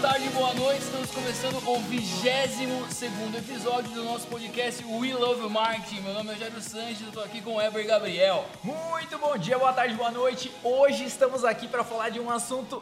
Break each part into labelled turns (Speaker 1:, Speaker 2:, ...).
Speaker 1: tarde, boa noite. Estamos começando o 22 segundo episódio do nosso podcast We Love Marketing. Meu nome é Jairo Sanches, tô aqui com o Eber Gabriel.
Speaker 2: Muito bom dia, boa tarde, boa noite. Hoje estamos aqui para falar de um assunto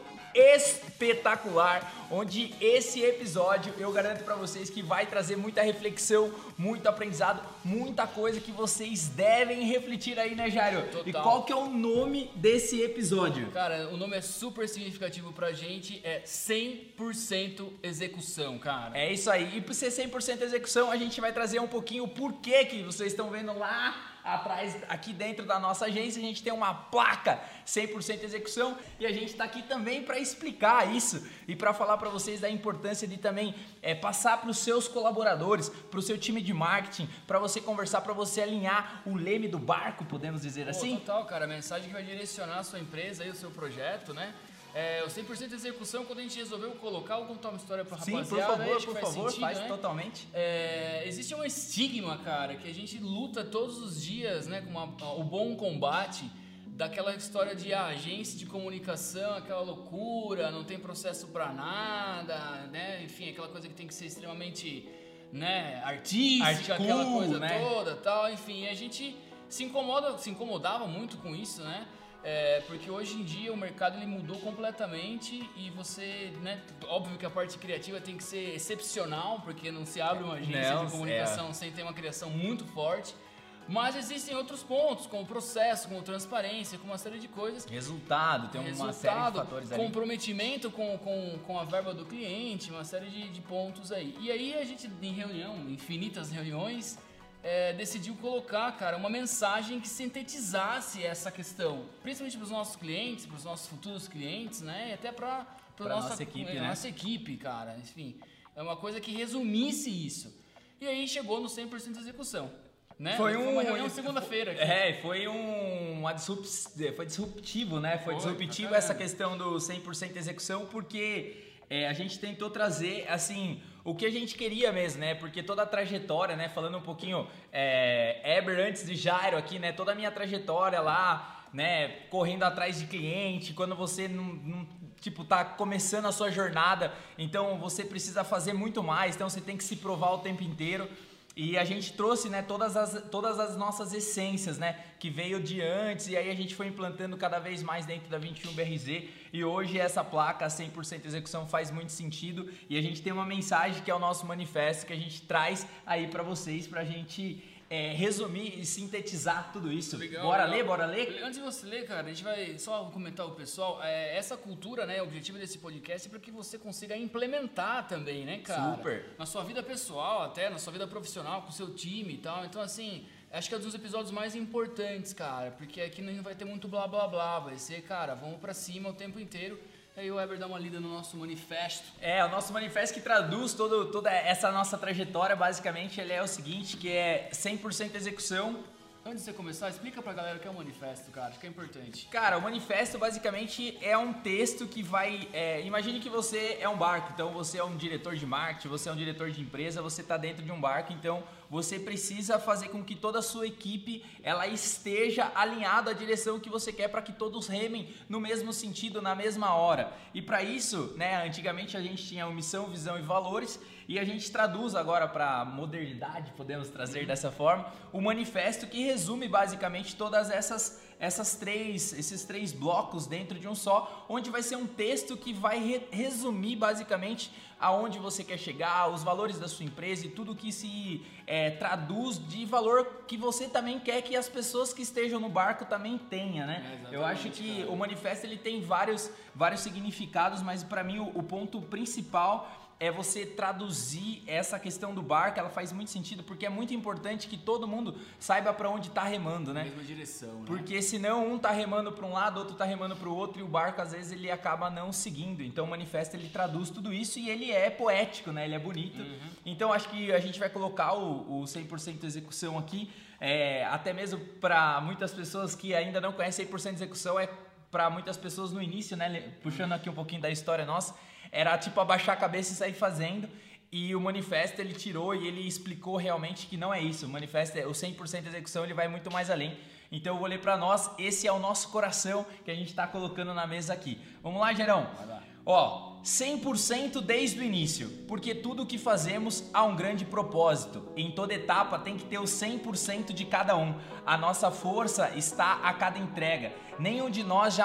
Speaker 2: espetacular, onde esse episódio eu garanto para vocês que vai trazer muita reflexão, muito aprendizado, muita coisa que vocês devem refletir aí, né, Jairo?
Speaker 1: Total.
Speaker 2: E qual que é o nome desse episódio?
Speaker 1: Cara, o nome é super significativo pra gente, é 100% execução, cara.
Speaker 2: É isso aí. E por ser 100% execução, a gente vai trazer um pouquinho o porquê que vocês estão vendo lá atrás, aqui dentro da nossa agência, a gente tem uma placa 100% execução e a gente está aqui também para explicar isso e para falar para vocês da importância de também é, passar para os seus colaboradores, para o seu time de marketing, para você conversar, para você alinhar o leme do barco, podemos dizer
Speaker 1: Pô,
Speaker 2: assim?
Speaker 1: Total, cara. A mensagem que vai direcionar a sua empresa e o seu projeto, né? É, o 100% execução, quando a gente resolveu colocar, vou contar uma história
Speaker 2: Sim,
Speaker 1: rapaziada.
Speaker 2: por
Speaker 1: né?
Speaker 2: favor, por
Speaker 1: faz
Speaker 2: favor,
Speaker 1: sentido,
Speaker 2: faz
Speaker 1: né?
Speaker 2: totalmente.
Speaker 1: É, existe um estigma, cara, que a gente luta todos os dias, né, com uma- o bom combate daquela história de ah, agência de comunicação, aquela loucura, não tem processo pra nada, né? Enfim, aquela coisa que tem que ser extremamente, né, artística,
Speaker 2: Art
Speaker 1: aquela coisa
Speaker 2: né?
Speaker 1: toda, tal, enfim, a gente se incomoda, se incomodava muito com isso, né? É, porque hoje em dia o mercado ele mudou completamente e você, né, óbvio que a parte criativa tem que ser excepcional, porque não se abre uma agência
Speaker 2: Não,
Speaker 1: de comunicação sem ter uma criação muito forte. Mas existem outros pontos, como processo, como transparência, com uma série de coisas.
Speaker 2: Resultado, tem uma série de
Speaker 1: Resultado,
Speaker 2: fatores ali.
Speaker 1: comprometimento com, com, com a verba do cliente, uma série de, de pontos aí. E aí a gente, em reunião, infinitas reuniões, é, decidiu colocar, cara, uma mensagem que sintetizasse essa questão, principalmente para os nossos clientes, para os nossos futuros clientes, né? E até para
Speaker 2: Pra nossa equipe, né?
Speaker 1: nossa equipe, cara. Enfim, é uma coisa que resumisse isso. E aí chegou no 100% de execução. Né?
Speaker 2: Foi um
Speaker 1: uma reunião segunda-feira.
Speaker 2: É, foi um uma disrup- foi disruptivo, né? Foi,
Speaker 1: Foi,
Speaker 2: disruptivo essa questão do 100% execução, porque é, a gente tentou trazer, assim, o que a gente queria mesmo, né? Porque toda a trajetória, né? Falando um pouquinho, é, Eber antes de Jairo aqui, né? Toda a minha trajetória lá, né? Correndo atrás de cliente, quando você não, não tipo, tá começando a sua jornada, então você precisa fazer muito mais, então você tem que se provar o tempo inteiro. E a gente trouxe, né, todas as, todas as nossas essências, né, que veio de antes, e aí a gente foi implantando cada vez mais dentro da 21BRZ, e hoje essa placa 100% execução faz muito sentido, e a gente tem uma mensagem que é o nosso manifesto, que a gente traz aí pra vocês, pra gente é, resumir e sintetizar tudo isso.
Speaker 1: Legal,
Speaker 2: bora
Speaker 1: legal.
Speaker 2: ler, bora ler?
Speaker 1: Antes de você ler, cara, a gente vai só comentar o pessoal. É, essa cultura, né? O objetivo desse podcast é para que você consiga implementar também, né, cara?
Speaker 2: Super.
Speaker 1: Na sua vida pessoal, até na sua vida profissional, com o seu time e tal. Então, assim, acho que é um dos episódios mais importantes, cara, porque aqui não vai ter muito blá blá blá. Vai ser, cara, vamos pra cima o tempo inteiro. Aí o Weber dá uma lida no nosso manifesto.
Speaker 2: É, o nosso manifesto que traduz todo, toda essa nossa trajetória, basicamente, ele é o seguinte, que é 100% execução,
Speaker 1: Antes de você começar, explica pra galera o que é o manifesto, cara. Acho que é importante.
Speaker 2: Cara, o manifesto basicamente é um texto que vai. é, imagine que você é um barco, então você é um diretor de marketing, você é um diretor de empresa, você está dentro de um barco, então você precisa fazer com que toda a sua equipe ela esteja alinhada à direção que você quer para que todos remem no mesmo sentido, na mesma hora. E para isso, né, antigamente a gente tinha missão, visão e valores e a gente traduz agora para modernidade, podemos trazer dessa forma, o manifesto que resume basicamente todas essas essas três esses três blocos dentro de um só, onde vai ser um texto que vai re- resumir basicamente aonde você quer chegar, os valores da sua empresa e tudo que se é, traduz de valor que você também quer que as pessoas que estejam no barco também tenha, né?
Speaker 1: É,
Speaker 2: Eu acho que
Speaker 1: cara.
Speaker 2: o manifesto ele tem vários vários significados, mas para mim o, o ponto principal é você traduzir essa questão do barco, ela faz muito sentido porque é muito importante que todo mundo saiba para onde tá remando, né?
Speaker 1: mesma direção, né?
Speaker 2: Porque senão um tá remando para um lado, outro tá remando para o outro e o barco às vezes ele acaba não seguindo. Então o manifesto ele traduz tudo isso e ele é poético, né? Ele é bonito. Então acho que a gente vai colocar o, o 100% execução aqui, é, até mesmo para muitas pessoas que ainda não conhecem 100% execução é para muitas pessoas no início, né? Puxando aqui um pouquinho da história nossa, era tipo abaixar a cabeça e sair fazendo. E o manifesto ele tirou e ele explicou realmente que não é isso. O manifesto, é, o 100% execução, ele vai muito mais além. Então eu vou ler para nós, esse é o nosso coração que a gente está colocando na mesa aqui. Vamos lá, Gerão?
Speaker 1: Vai lá.
Speaker 2: Ó, 100% desde o início, porque tudo o que fazemos há um grande propósito. Em toda etapa tem que ter o 100% de cada um. A nossa força está a cada entrega. Nenhum de nós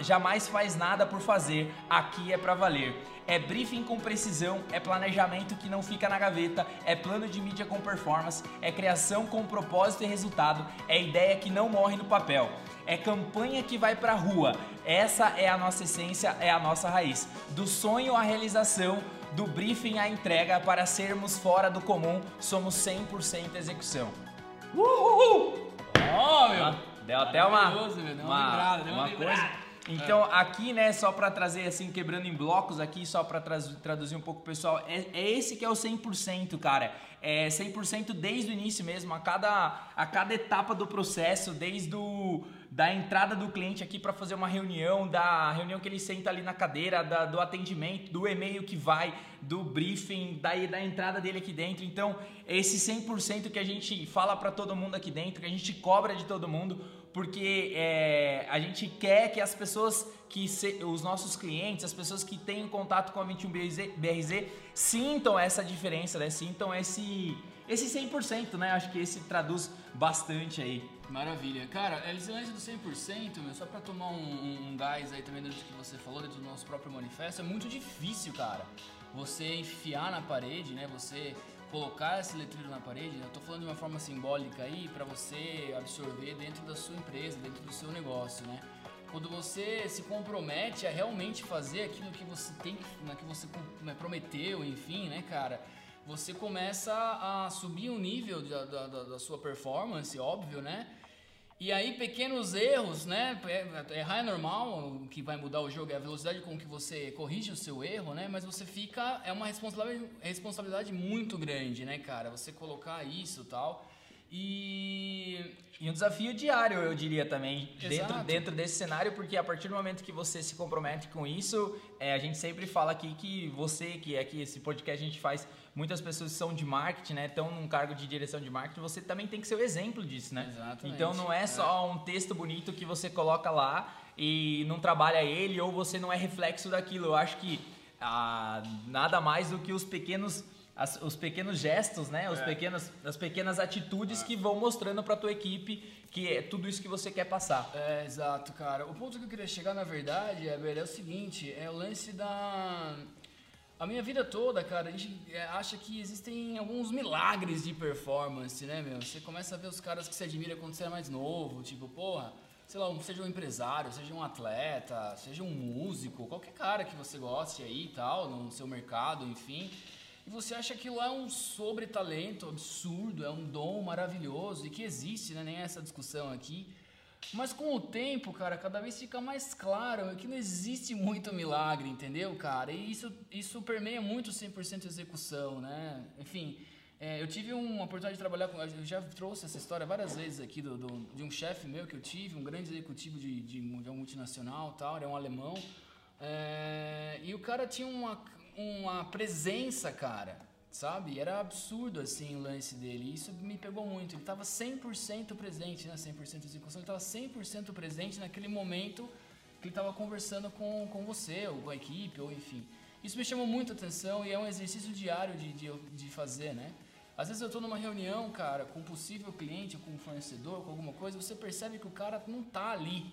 Speaker 2: jamais faz nada por fazer. Aqui é para valer. É briefing com precisão, é planejamento que não fica na gaveta, é plano de mídia com performance, é criação com propósito e resultado, é ideia que não morre no papel é campanha que vai pra rua. Essa é a nossa essência, é a nossa raiz. Do sonho à realização, do briefing à entrega, para sermos fora do comum, somos 100% execução.
Speaker 1: Uhul!
Speaker 2: Oh, meu! Deu até uma,
Speaker 1: meu, deu
Speaker 2: uma,
Speaker 1: deu
Speaker 2: uma, coisa. Então, aqui, né, só para trazer assim, quebrando em blocos aqui, só para traduzir um pouco pessoal, é, é, esse que é o 100%, cara. É 100% desde o início mesmo, a cada, a cada etapa do processo, desde o da entrada do cliente aqui para fazer uma reunião, da reunião que ele senta ali na cadeira, da, do atendimento, do e-mail que vai, do briefing, da, da entrada dele aqui dentro. Então, esse 100% que a gente fala para todo mundo aqui dentro, que a gente cobra de todo mundo, porque é, a gente quer que as pessoas, que se, os nossos clientes, as pessoas que têm contato com a 21BRZ, BRZ, sintam essa diferença, né? sintam esse, esse 100%, né? Acho que esse traduz bastante aí.
Speaker 1: Maravilha. Cara, a excelência do 100%, meu, só pra tomar um, um, gás aí também dentro do que você falou, dentro do nosso próprio manifesto, é muito difícil, cara. Você enfiar na parede, né? Você colocar esse letreiro na parede, eu tô falando de uma forma simbólica aí, para você absorver dentro da sua empresa, dentro do seu negócio, né? Quando você se compromete a realmente fazer aquilo que você tem, né, que você né, prometeu, enfim, né, cara? Você começa a subir o nível da, da, da, sua performance, óbvio, né? E aí pequenos erros, né? É, errar é normal, o que vai mudar o jogo é a velocidade com que você corrige o seu erro, né? Mas você fica é uma responsabilidade, responsabilidade muito grande, né, cara? Você colocar isso, tal. E,
Speaker 2: e um desafio diário, eu diria também, dentro, dentro desse cenário, porque a partir do momento que você se compromete com isso, é, a gente sempre fala aqui que você, que é que esse podcast a gente faz muitas pessoas são de marketing, né, estão num cargo de direção de marketing, você também tem que ser o exemplo disso, né?
Speaker 1: Exatamente.
Speaker 2: Então não é só um texto bonito que você coloca lá e não trabalha ele ou você não é reflexo daquilo. Eu acho que ah, nada mais do que os pequenos as, os pequenos gestos, né? Os é. pequenos, as pequenas atitudes é. que vão mostrando para tua equipe que é tudo isso que você quer passar.
Speaker 1: É, exato, cara. O ponto que eu queria chegar, na verdade, é, é o seguinte, é o lance da a minha vida toda, cara, a gente é, acha que existem alguns milagres de performance, né, meu? Você começa a ver os caras que você admira quando você é mais novo, tipo, porra, sei lá, seja um empresário, seja um atleta, seja um músico, qualquer cara que você goste aí e tal, no seu mercado, enfim. E você acha que lá é um sobre-talento absurdo, é um dom maravilhoso e que existe, né? Nem essa discussão aqui. Mas com o tempo, cara, cada vez fica mais claro que não existe muito milagre, entendeu, cara? E isso, isso permeia muito 100% execução, né? Enfim, é, eu tive uma oportunidade de trabalhar com. Eu já trouxe essa história várias vezes aqui do, do de um chefe meu que eu tive, um grande executivo de, de, de um multinacional tal, era um alemão. É, e o cara tinha uma, uma presença, cara sabe? Era absurdo, assim, o lance dele. E isso me pegou muito. Ele estava 100% presente, né? 100% execução. Ele estava 100% presente naquele momento que ele estava conversando com, com você, ou com a equipe, ou enfim. Isso me chamou muito a atenção e é um exercício diário de, de, de fazer, né? Às vezes eu estou numa reunião, cara, com um possível cliente, com um fornecedor, com alguma coisa, você percebe que o cara não está ali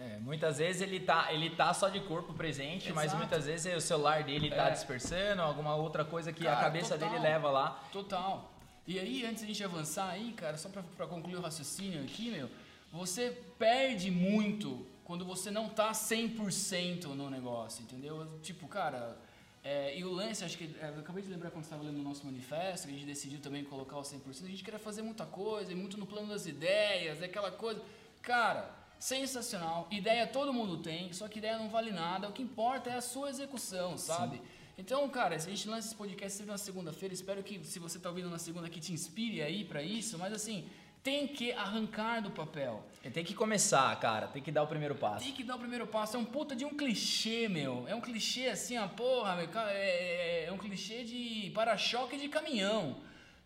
Speaker 2: é, muitas vezes ele tá, ele tá só de corpo presente, Exato. mas muitas vezes o celular dele tá é. dispersando, alguma outra coisa que cara, a cabeça total, dele leva lá.
Speaker 1: Total. E aí, antes de a gente avançar aí, cara, só para concluir o raciocínio aqui, meu, você perde muito quando você não tá 100% no negócio, entendeu? Tipo, cara, é, e o lance, acho que, é, eu acabei de lembrar quando estava lendo o nosso manifesto, que a gente decidiu também colocar o 100%, a gente queria fazer muita coisa, e muito no plano das ideias, aquela coisa. Cara, sensacional. Ideia todo mundo tem, só que ideia não vale nada. O que importa é a sua execução, sabe? Sim. Então, cara, a gente lança esse podcast sempre na segunda-feira, espero que se você está ouvindo na segunda que te inspire aí para isso, mas assim, tem que arrancar do papel.
Speaker 2: Tem que começar, cara, tem que dar o primeiro passo.
Speaker 1: Tem que dar o primeiro passo. É um puta de um clichê, meu. É um clichê assim, ó, porra, meu, é, é, é um clichê de para-choque de caminhão.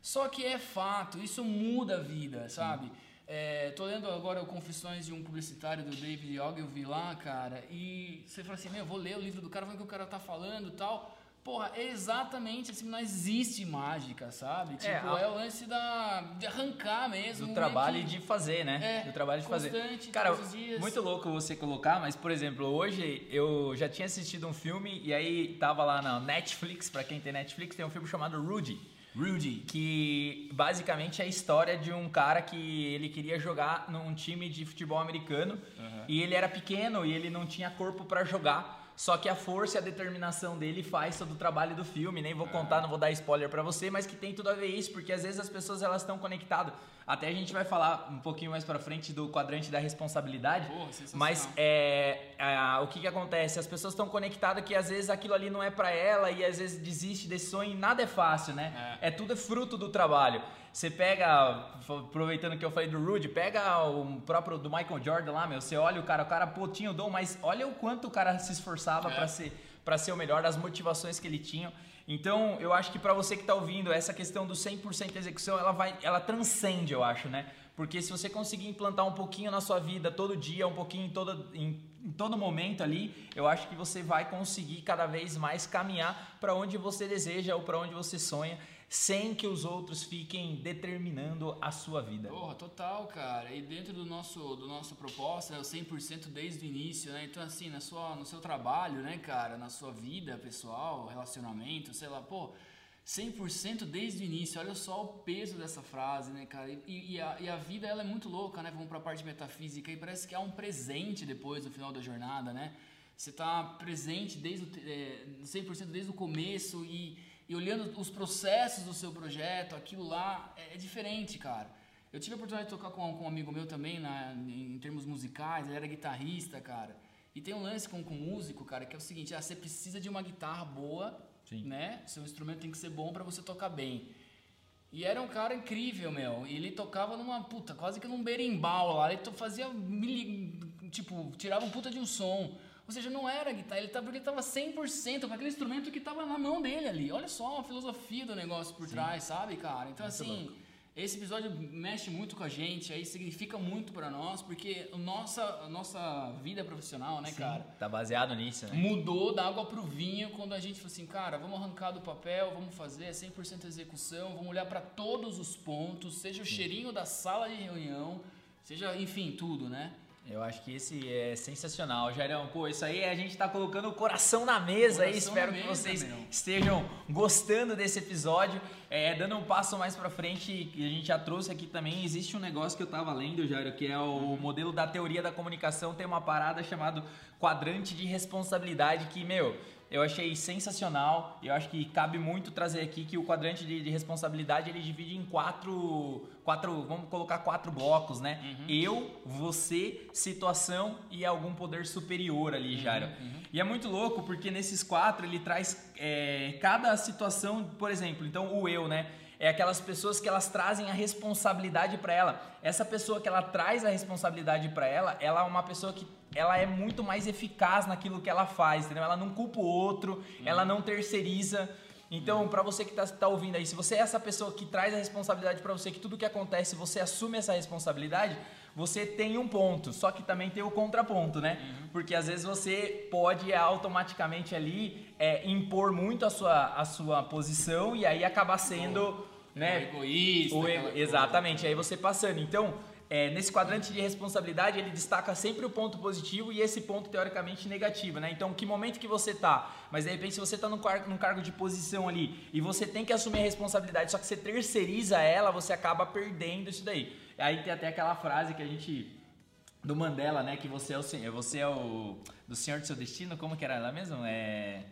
Speaker 1: Só que é fato, isso muda a vida, sabe? Sim. É, tô lendo agora o Confissões de um Publicitário do David Ogilvy lá, cara, e você fala assim, meu, vou ler o livro do cara, ver o que o cara tá falando e tal. Porra, é exatamente assim, não existe mágica, sabe? Tipo, é, é o lance da, de arrancar mesmo.
Speaker 2: Do trabalho que, de fazer, né?
Speaker 1: É,
Speaker 2: do trabalho
Speaker 1: de
Speaker 2: fazer. Cara, muito louco você colocar, mas, por exemplo, hoje eu já tinha assistido um filme e aí tava lá na Netflix, pra quem tem Netflix, tem um filme chamado Rudy.
Speaker 1: Rudy.
Speaker 2: Que basicamente é a história de um cara que ele queria jogar num time de futebol americano uhum. e ele era pequeno e ele não tinha corpo para jogar. Só que a força e a determinação dele faz todo o trabalho do filme. Nem vou contar, não vou dar spoiler para você, mas que tem tudo a ver isso, porque às vezes as pessoas elas estão conectadas. Até a gente vai falar um pouquinho mais para frente do quadrante da responsabilidade.
Speaker 1: Porra,
Speaker 2: mas é, é, o que, que acontece? As pessoas estão conectadas que às vezes aquilo ali não é para ela e às vezes desiste desse sonho. E nada é fácil, né? É. é tudo é fruto do trabalho. Você pega, aproveitando que eu falei do Rude, pega o próprio do Michael Jordan lá, meu. Você olha o cara, o cara, pô, tinha o dom, mas olha o quanto o cara se esforçava é. para ser, pra ser o melhor, das motivações que ele tinha. Então, eu acho que para você que está ouvindo, essa questão do 100% execução, ela vai, ela transcende, eu acho, né? Porque se você conseguir implantar um pouquinho na sua vida todo dia, um pouquinho em todo, em, em todo momento ali, eu acho que você vai conseguir cada vez mais caminhar para onde você deseja ou para onde você sonha sem que os outros fiquem determinando a sua vida.
Speaker 1: Porra, total, cara. E dentro do nosso do nossa proposta é o 100% desde o início, né? Então assim, na sua no seu trabalho, né, cara, na sua vida pessoal, relacionamento, sei lá, pô, 100% desde o início. Olha só o peso dessa frase, né, cara? E, e, a, e a vida ela é muito louca, né? Vamos para a parte metafísica e parece que há um presente depois no final da jornada, né? Você está presente desde o, é, 100% desde o começo e e olhando os processos do seu projeto, aquilo lá é, é diferente, cara. Eu tive a oportunidade de tocar com, com um amigo meu também, na, em termos musicais, ele era guitarrista, cara. E tem um lance com, com músico, cara, que é o seguinte: ah, você precisa de uma guitarra boa, Sim. né? Seu instrumento tem que ser bom para você tocar bem. E era um cara incrível, meu. E ele tocava numa puta, quase que num berimbau lá. Ele fazia, tipo, tirava um puta de um som. Ou seja, não era guitarra, ele estava, ele estava 100% com aquele instrumento que estava na mão dele ali. Olha só a filosofia do negócio por Sim. trás, sabe, cara? Então, muito assim, louco. esse episódio mexe muito com a gente, aí significa muito para nós, porque a nossa, a nossa vida profissional, né, Sim, cara?
Speaker 2: Tá baseado nisso, né?
Speaker 1: Mudou da água pro vinho quando a gente falou assim, cara, vamos arrancar do papel, vamos fazer 100% execução, vamos olhar para todos os pontos, seja o Sim. cheirinho da sala de reunião, seja, enfim, tudo, né?
Speaker 2: Eu acho que esse é sensacional, Jairão. Pô, isso aí a gente tá colocando o coração na mesa coração aí. Espero que vocês meu. estejam gostando desse episódio. É, dando um passo mais para frente, que a gente já trouxe aqui também, existe um negócio que eu tava lendo, Jairo, que é o uhum. modelo da teoria da comunicação. Tem uma parada chamada quadrante de responsabilidade que, meu, eu achei sensacional. Eu acho que cabe muito trazer aqui que o quadrante de, de responsabilidade ele divide em quatro, quatro, vamos colocar quatro blocos, né? Uhum. Eu, você, situação e algum poder superior ali, Jairo. Uhum, uhum. E é muito louco porque nesses quatro ele traz é, cada situação, por exemplo, então o eu, né? é aquelas pessoas que elas trazem a responsabilidade para ela. Essa pessoa que ela traz a responsabilidade para ela, ela é uma pessoa que ela é muito mais eficaz naquilo que ela faz, entendeu? Ela não culpa o outro, uhum. ela não terceiriza. Então, para você que está tá ouvindo aí, se você é essa pessoa que traz a responsabilidade para você, que tudo que acontece você assume essa responsabilidade, você tem um ponto, só que também tem o contraponto, né? Uhum. Porque às vezes você pode automaticamente ali é, impor muito a sua, a sua posição e aí acabar sendo né?
Speaker 1: O egoísta. O
Speaker 2: ego, exatamente, coisa. aí você passando. Então, é, nesse quadrante de responsabilidade, ele destaca sempre o ponto positivo e esse ponto teoricamente negativo, né? Então, que momento que você tá? Mas de repente, se você tá num, car num cargo de posição ali e você tem que assumir a responsabilidade, só que você terceiriza ela, você acaba perdendo isso daí. Aí tem até aquela frase que a gente do Mandela, né? Que você é o você é o do senhor do seu destino, como que era lá mesmo? É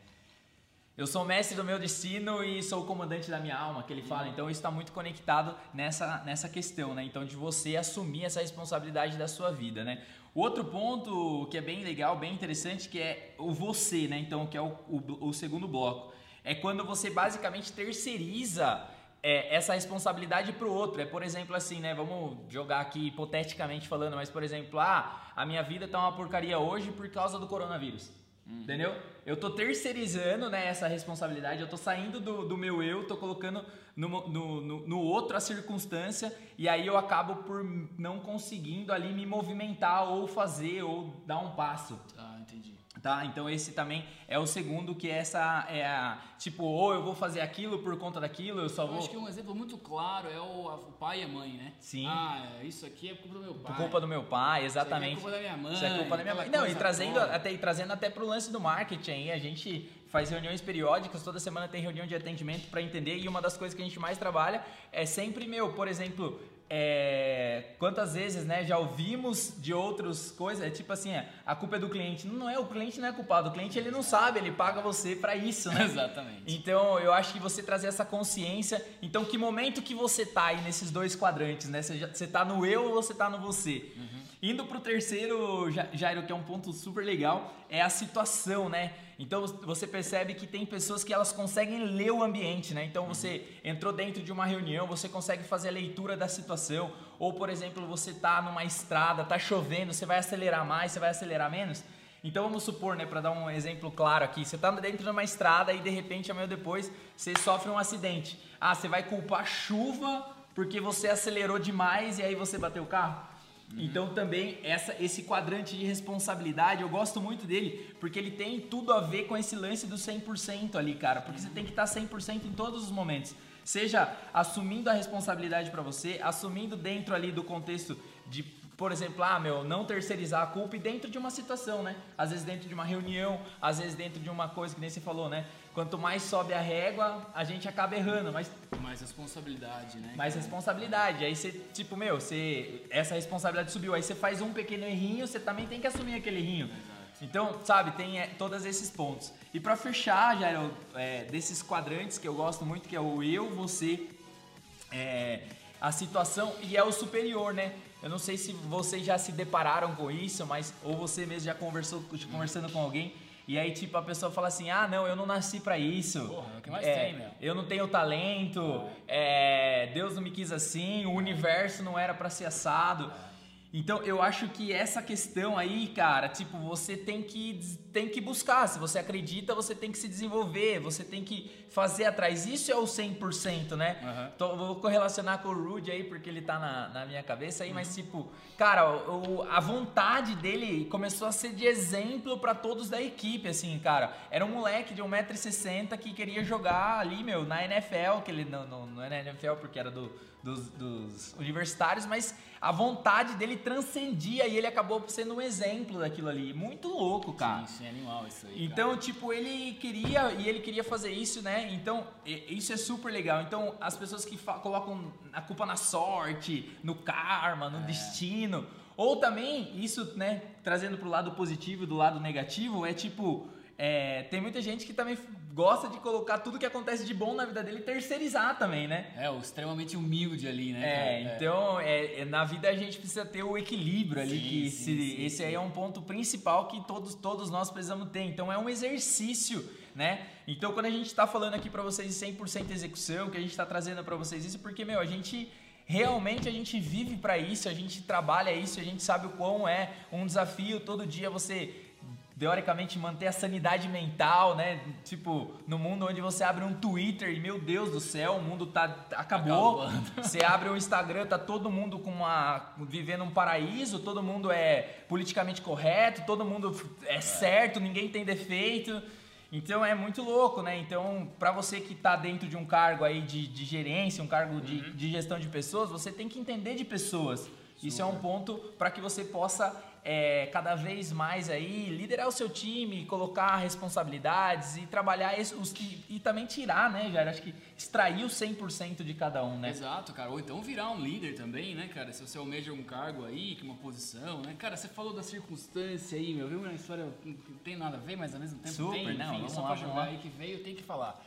Speaker 2: eu sou mestre do meu destino e sou o comandante da minha alma, que ele fala. Então isso está muito conectado nessa, nessa questão, né? Então de você assumir essa responsabilidade da sua vida, né? O outro ponto que é bem legal, bem interessante, que é o você, né? Então que é o, o, o segundo bloco, é quando você basicamente terceiriza é, essa responsabilidade para o outro. É, por exemplo, assim, né? Vamos jogar aqui hipoteticamente falando, mas por exemplo, ah, a minha vida tá uma porcaria hoje por causa do coronavírus. Uhum. Entendeu? Eu tô terceirizando né, essa responsabilidade, eu tô saindo do, do meu eu, tô colocando no, no, no, no, outro a circunstância e aí eu acabo por não conseguindo ali me movimentar ou fazer ou dar um passo.
Speaker 1: Ah, entendi.
Speaker 2: Tá? Então esse também é o segundo que é essa é a, tipo, ou eu vou fazer aquilo por conta daquilo, eu só vou
Speaker 1: Eu acho que um exemplo muito claro é o, o pai e a mãe, né?
Speaker 2: Sim.
Speaker 1: Ah, isso aqui é culpa do meu pai.
Speaker 2: Por culpa do meu pai, exatamente.
Speaker 1: Isso é culpa da minha mãe.
Speaker 2: Isso é culpa da minha mãe. Não, e trazendo até, e trazendo até pro lance do marketing aí, a gente faz reuniões periódicas, toda semana tem reunião de atendimento para entender e uma das coisas que a gente mais trabalha é sempre meu, por exemplo, é, quantas vezes né, já ouvimos de outras coisas, é tipo assim, é, a culpa é do cliente. Não é, o cliente não é culpado, o cliente ele não sabe, ele paga você para isso, né?
Speaker 1: Exatamente.
Speaker 2: Então eu acho que você trazer essa consciência. Então, que momento que você tá aí nesses dois quadrantes, né? Você, já, você tá no eu ou você tá no você? Uhum. Indo pro terceiro, Jairo, que é um ponto super legal, é a situação, né? Então você percebe que tem pessoas que elas conseguem ler o ambiente, né? Então você entrou dentro de uma reunião, você consegue fazer a leitura da situação, ou por exemplo, você tá numa estrada, tá chovendo, você vai acelerar mais, você vai acelerar menos. Então vamos supor, né, para dar um exemplo claro aqui, você está dentro de uma estrada e de repente, amanhã depois, você sofre um acidente. Ah, você vai culpar a chuva porque você acelerou demais e aí você bateu o carro? Então também essa, esse quadrante de responsabilidade, eu gosto muito dele, porque ele tem tudo a ver com esse lance do 100% ali, cara. Porque você tem que estar 100% em todos os momentos. Seja assumindo a responsabilidade para você, assumindo dentro ali do contexto de por exemplo, ah, meu, não terceirizar a culpa e dentro de uma situação, né? Às vezes dentro de uma reunião, às vezes dentro de uma coisa que nem você falou, né? Quanto mais sobe a régua, a gente acaba errando, mas
Speaker 1: mais responsabilidade, né?
Speaker 2: Mais responsabilidade. Aí você, tipo, meu, você essa responsabilidade subiu, aí você faz um pequeno errinho, você também tem que assumir aquele errinho. Exato. Então, sabe, tem é, todos esses pontos. E para fechar, já é, desses quadrantes que eu gosto muito, que é o eu, você, é, a situação e é o superior, né? Eu não sei se vocês já se depararam com isso, mas ou você mesmo já conversou conversando com alguém e aí tipo a pessoa fala assim: "Ah, não, eu não nasci para isso".
Speaker 1: Porra, é o que mais é, tem, meu.
Speaker 2: Eu não tenho talento. É, Deus não me quis assim, o universo não era para ser assado. Então eu acho que essa questão aí, cara, tipo, você tem que, tem que buscar. Se você acredita, você tem que se desenvolver, você tem que fazer atrás. Isso é o 100%, né? Uhum. Então, vou correlacionar com o Rude aí, porque ele tá na, na minha cabeça aí, uhum. mas tipo, cara, o, a vontade dele começou a ser de exemplo para todos da equipe, assim, cara. Era um moleque de 1,60m que queria jogar ali, meu, na NFL, que ele não, não, não é na NFL porque era do dos, dos, universitários, mas a vontade dele transcendia e ele acabou sendo um exemplo daquilo ali. Muito louco, cara.
Speaker 1: Sim, sim, animal isso aí.
Speaker 2: Então, cara. tipo, ele queria e ele queria fazer isso, né? Então, isso é super legal. Então, as pessoas que colocam a culpa na sorte, no karma, no é. destino, ou também isso, né, trazendo pro lado positivo do lado negativo, é tipo é, tem muita gente que também gosta de colocar tudo que acontece de bom na vida dele e terceirizar também, né?
Speaker 1: É, o extremamente humilde ali, né?
Speaker 2: É, é. então é, é, na vida a gente precisa ter o equilíbrio ali, sim, que sim, se, sim, esse aí é um ponto principal que todos, todos nós precisamos ter. Então é um exercício, né? Então quando a gente está falando aqui para vocês 100% execução, que a gente está trazendo para vocês isso, porque, meu, a gente realmente a gente vive para isso, a gente trabalha isso, a gente sabe o quão é um desafio todo dia você teoricamente manter a sanidade mental, né? Tipo, no mundo onde você abre um Twitter e meu Deus do céu, o mundo tá acabou. Você abre o Instagram, tá todo mundo com uma vivendo um paraíso, todo mundo é politicamente correto, todo mundo é certo, ninguém tem defeito. Então é muito louco, né? Então, para você que está dentro de um cargo aí de, de gerência, um cargo de, uhum. de gestão de pessoas, você tem que entender de pessoas. Isso é um ponto para que você possa é, cada vez mais aí liderar o seu time, colocar responsabilidades e trabalhar esse, os, e, e, também tirar, né, Jair? Acho que extrair o 100% de cada um, né?
Speaker 1: Exato, cara. Ou então virar um líder também, né, cara? Se você almeja um cargo aí, uma posição, né? Cara, você falou da circunstância aí, meu, viu uma história que não tem nada a ver, mas ao mesmo tempo
Speaker 2: Super,
Speaker 1: tem,
Speaker 2: não,
Speaker 1: enfim, só lá, pra jogar aí que veio, tem que falar.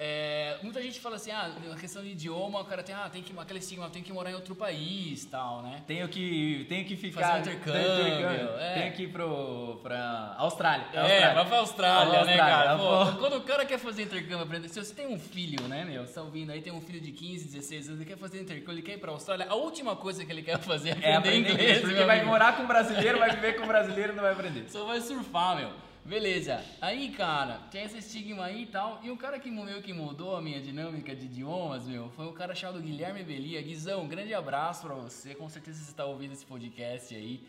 Speaker 1: É, muita gente fala assim, ah, na questão de idioma, o cara tem, ah, tem que, aquele estigma, tem que morar em outro país tal, né?
Speaker 2: Tenho que, tenho que ficar...
Speaker 1: Fazer intercâmbio. intercâmbio.
Speaker 2: É. Tenho que ir pro, pra Austrália.
Speaker 1: É, Austrália. vai pra Austrália, Austrália né, cara? Pô, quando o cara quer fazer intercâmbio, aprender, se você tem um filho, né, meu, você tá ouvindo aí, tem um filho de 15, 16 anos, ele quer fazer intercâmbio, ele quer ir pra Austrália, a última coisa que ele quer fazer é aprender, é aprender inglês.
Speaker 2: Porque vai morar com brasileiro, vai viver com brasileiro, não vai aprender.
Speaker 1: Só vai surfar, meu. Beleza. Aí, cara, tem esse estigma aí e tal. E um cara que meio que mudou a minha dinâmica de idiomas, meu, foi um cara chamado Guilherme Belia. Guizão, um grande abraço pra você. Com certeza você está ouvindo esse podcast aí.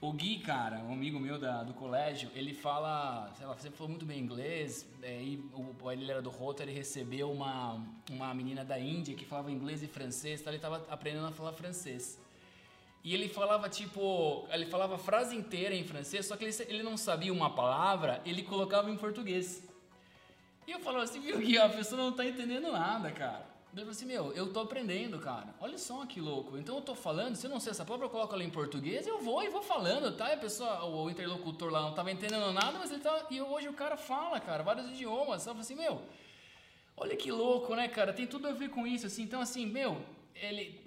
Speaker 1: O Gui, cara, um amigo meu da, do colégio, ele fala, sei lá, sempre falou muito bem inglês. Aí o, ele era do Rota, ele recebeu uma, uma menina da Índia que falava inglês e francês, então ele estava aprendendo a falar francês. E ele falava tipo, ele falava a frase inteira em francês, só que ele, ele não sabia uma palavra, ele colocava em português. E eu falava assim, viu Gui, a pessoa não tá entendendo nada, cara. Eu falei assim, meu, eu tô aprendendo, cara. Olha só que louco. Então eu tô falando, se eu não sei essa palavra, eu coloco ela em português, eu vou e vou falando, tá? E a pessoa, o, interlocutor lá não tava entendendo nada, mas ele tá. E hoje o cara fala, cara, vários idiomas. Eu falei assim, meu, olha que louco, né, cara? Tem tudo a ver com isso, assim. Então, assim, meu, ele